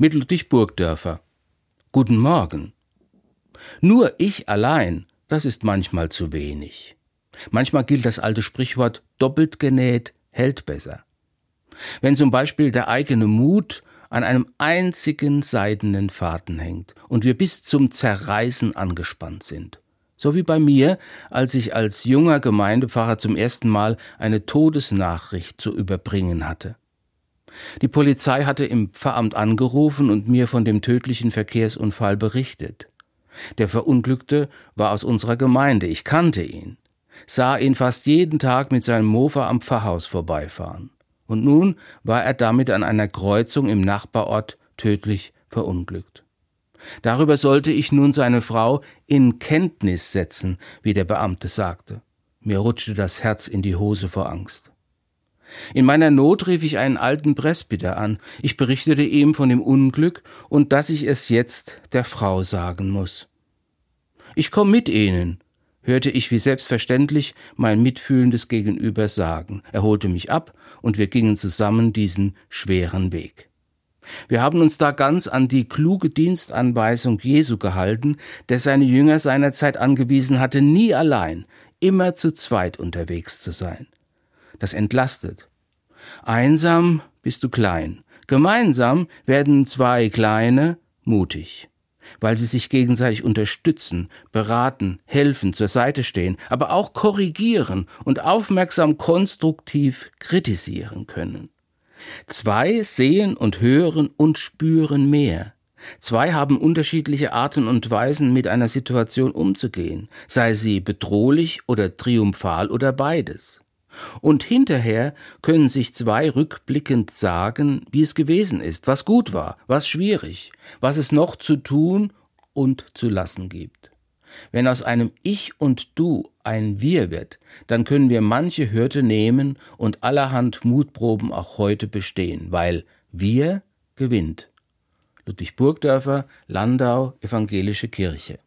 mit Ludwig Burgdörfer. Guten Morgen. Nur ich allein, das ist manchmal zu wenig. Manchmal gilt das alte Sprichwort doppelt genäht hält besser. Wenn zum Beispiel der eigene Mut an einem einzigen seidenen Faden hängt und wir bis zum Zerreißen angespannt sind. So wie bei mir, als ich als junger Gemeindepfarrer zum ersten Mal eine Todesnachricht zu überbringen hatte. Die Polizei hatte im Pfarramt angerufen und mir von dem tödlichen Verkehrsunfall berichtet. Der Verunglückte war aus unserer Gemeinde, ich kannte ihn, sah ihn fast jeden Tag mit seinem Mofa am Pfarrhaus vorbeifahren und nun war er damit an einer Kreuzung im Nachbarort tödlich verunglückt. Darüber sollte ich nun seine Frau in Kenntnis setzen, wie der Beamte sagte. Mir rutschte das Herz in die Hose vor Angst. In meiner Not rief ich einen alten Presbyter an. Ich berichtete ihm von dem Unglück und dass ich es jetzt der Frau sagen muss. Ich komm mit Ihnen, hörte ich wie selbstverständlich mein mitfühlendes Gegenüber sagen. Er holte mich ab und wir gingen zusammen diesen schweren Weg. Wir haben uns da ganz an die kluge Dienstanweisung Jesu gehalten, der seine Jünger seinerzeit angewiesen hatte, nie allein, immer zu zweit unterwegs zu sein. Das entlastet. Einsam bist du klein, gemeinsam werden zwei Kleine mutig weil sie sich gegenseitig unterstützen, beraten, helfen, zur Seite stehen, aber auch korrigieren und aufmerksam konstruktiv kritisieren können. Zwei sehen und hören und spüren mehr. Zwei haben unterschiedliche Arten und Weisen, mit einer Situation umzugehen, sei sie bedrohlich oder triumphal oder beides. Und hinterher können sich zwei rückblickend sagen, wie es gewesen ist, was gut war, was schwierig, was es noch zu tun und zu lassen gibt. Wenn aus einem Ich und Du ein Wir wird, dann können wir manche Hürde nehmen und allerhand Mutproben auch heute bestehen, weil Wir gewinnt. Ludwig Burgdörfer, Landau, Evangelische Kirche.